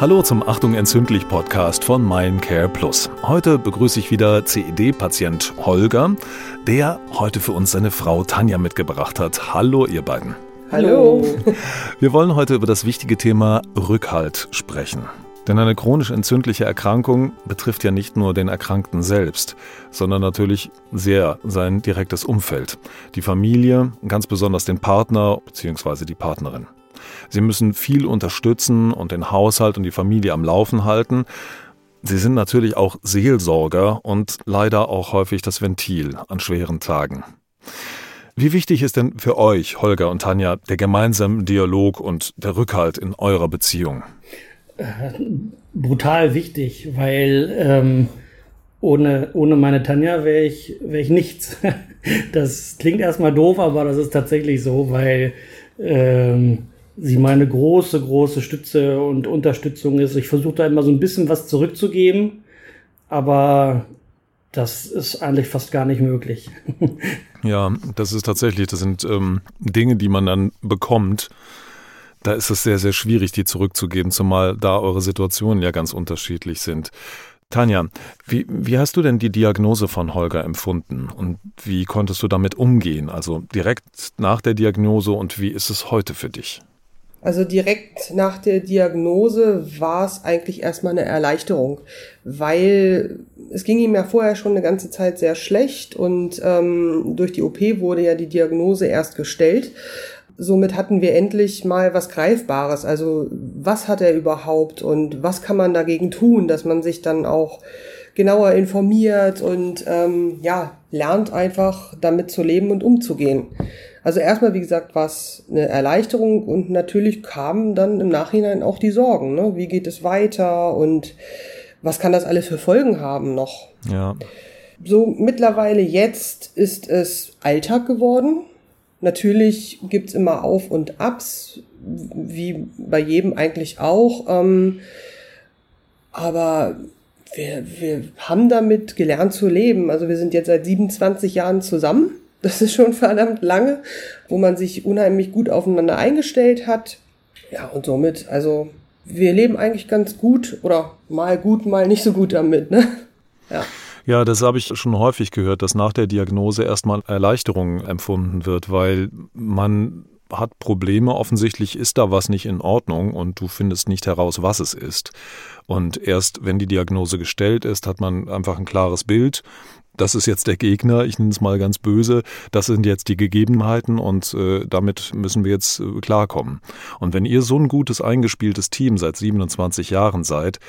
Hallo zum Achtung entzündlich Podcast von Mindcare Plus. Heute begrüße ich wieder CED-Patient Holger, der heute für uns seine Frau Tanja mitgebracht hat. Hallo ihr beiden. Hallo. Wir wollen heute über das wichtige Thema Rückhalt sprechen. Denn eine chronisch entzündliche Erkrankung betrifft ja nicht nur den Erkrankten selbst, sondern natürlich sehr sein direktes Umfeld. Die Familie, ganz besonders den Partner bzw. die Partnerin. Sie müssen viel unterstützen und den Haushalt und die Familie am Laufen halten. Sie sind natürlich auch Seelsorger und leider auch häufig das Ventil an schweren Tagen. Wie wichtig ist denn für euch, Holger und Tanja, der gemeinsame Dialog und der Rückhalt in eurer Beziehung? Äh, brutal wichtig, weil ähm, ohne, ohne meine Tanja wäre ich, wär ich nichts. Das klingt erstmal doof, aber das ist tatsächlich so, weil ähm, sie meine große, große Stütze und Unterstützung ist. Ich versuche da immer so ein bisschen was zurückzugeben, aber das ist eigentlich fast gar nicht möglich. ja, das ist tatsächlich, das sind ähm, Dinge, die man dann bekommt da ist es sehr, sehr schwierig, die zurückzugeben, zumal da eure Situationen ja ganz unterschiedlich sind. Tanja, wie, wie hast du denn die Diagnose von Holger empfunden und wie konntest du damit umgehen? Also direkt nach der Diagnose und wie ist es heute für dich? Also direkt nach der Diagnose war es eigentlich erstmal eine Erleichterung, weil es ging ihm ja vorher schon eine ganze Zeit sehr schlecht und ähm, durch die OP wurde ja die Diagnose erst gestellt. Somit hatten wir endlich mal was Greifbares. Also was hat er überhaupt und was kann man dagegen tun, dass man sich dann auch genauer informiert und ähm, ja, lernt einfach damit zu leben und umzugehen. Also erstmal, wie gesagt, war es eine Erleichterung und natürlich kamen dann im Nachhinein auch die Sorgen. Ne? Wie geht es weiter und was kann das alles für Folgen haben noch? Ja. So mittlerweile jetzt ist es Alltag geworden. Natürlich gibt's immer Auf und Abs, wie bei jedem eigentlich auch. Ähm, aber wir, wir haben damit gelernt zu leben. Also wir sind jetzt seit 27 Jahren zusammen. Das ist schon verdammt lange, wo man sich unheimlich gut aufeinander eingestellt hat. Ja, und somit, also wir leben eigentlich ganz gut oder mal gut, mal nicht so gut damit, ne? Ja. Ja, das habe ich schon häufig gehört, dass nach der Diagnose erstmal Erleichterung empfunden wird, weil man hat Probleme, offensichtlich ist da was nicht in Ordnung und du findest nicht heraus, was es ist. Und erst wenn die Diagnose gestellt ist, hat man einfach ein klares Bild das ist jetzt der Gegner, ich nenne es mal ganz böse, das sind jetzt die Gegebenheiten und äh, damit müssen wir jetzt äh, klarkommen. Und wenn ihr so ein gutes eingespieltes Team seit 27 Jahren seid,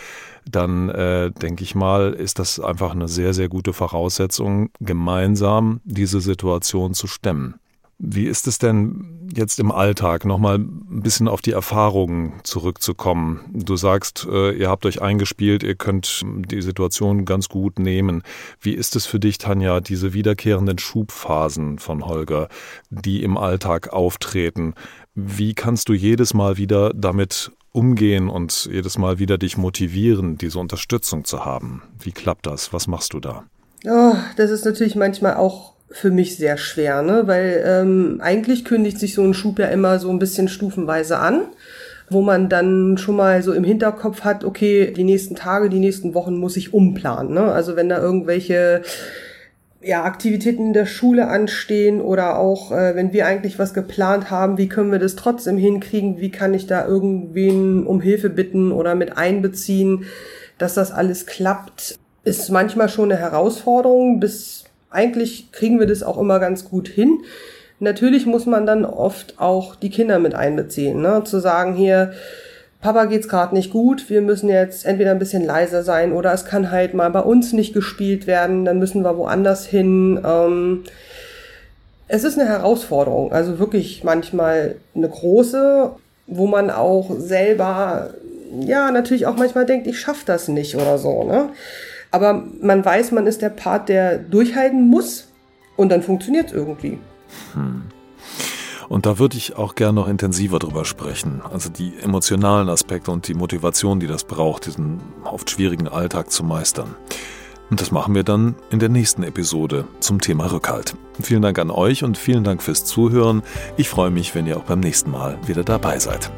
dann äh, denke ich mal, ist das einfach eine sehr, sehr gute Voraussetzung, gemeinsam diese Situation zu stemmen. Wie ist es denn jetzt im Alltag, nochmal ein bisschen auf die Erfahrungen zurückzukommen? Du sagst, äh, ihr habt euch eingespielt, ihr könnt die Situation ganz gut nehmen. Wie ist es für dich, Tanja, diese wiederkehrenden Schubphasen von Holger, die im Alltag auftreten? Wie kannst du jedes Mal wieder damit umgehen und jedes Mal wieder dich motivieren, diese Unterstützung zu haben? Wie klappt das? Was machst du da? Oh, das ist natürlich manchmal auch für mich sehr schwer, ne? weil ähm, eigentlich kündigt sich so ein Schub ja immer so ein bisschen stufenweise an, wo man dann schon mal so im Hinterkopf hat, okay, die nächsten Tage, die nächsten Wochen muss ich umplanen. Ne? Also wenn da irgendwelche ja, Aktivitäten in der Schule anstehen oder auch, äh, wenn wir eigentlich was geplant haben, wie können wir das trotzdem hinkriegen, wie kann ich da irgendwen um Hilfe bitten oder mit einbeziehen, dass das alles klappt, ist manchmal schon eine Herausforderung, bis eigentlich kriegen wir das auch immer ganz gut hin. Natürlich muss man dann oft auch die Kinder mit einbeziehen, ne? zu sagen hier, Papa geht's gerade nicht gut, wir müssen jetzt entweder ein bisschen leiser sein oder es kann halt mal bei uns nicht gespielt werden, dann müssen wir woanders hin. Ähm, es ist eine Herausforderung, also wirklich manchmal eine große, wo man auch selber, ja, natürlich auch manchmal denkt, ich schaff das nicht oder so, ne? Aber man weiß, man ist der Part, der durchhalten muss und dann funktioniert es irgendwie. Hm. Und da würde ich auch gerne noch intensiver drüber sprechen. Also die emotionalen Aspekte und die Motivation, die das braucht, diesen oft schwierigen Alltag zu meistern. Und das machen wir dann in der nächsten Episode zum Thema Rückhalt. Vielen Dank an euch und vielen Dank fürs Zuhören. Ich freue mich, wenn ihr auch beim nächsten Mal wieder dabei seid.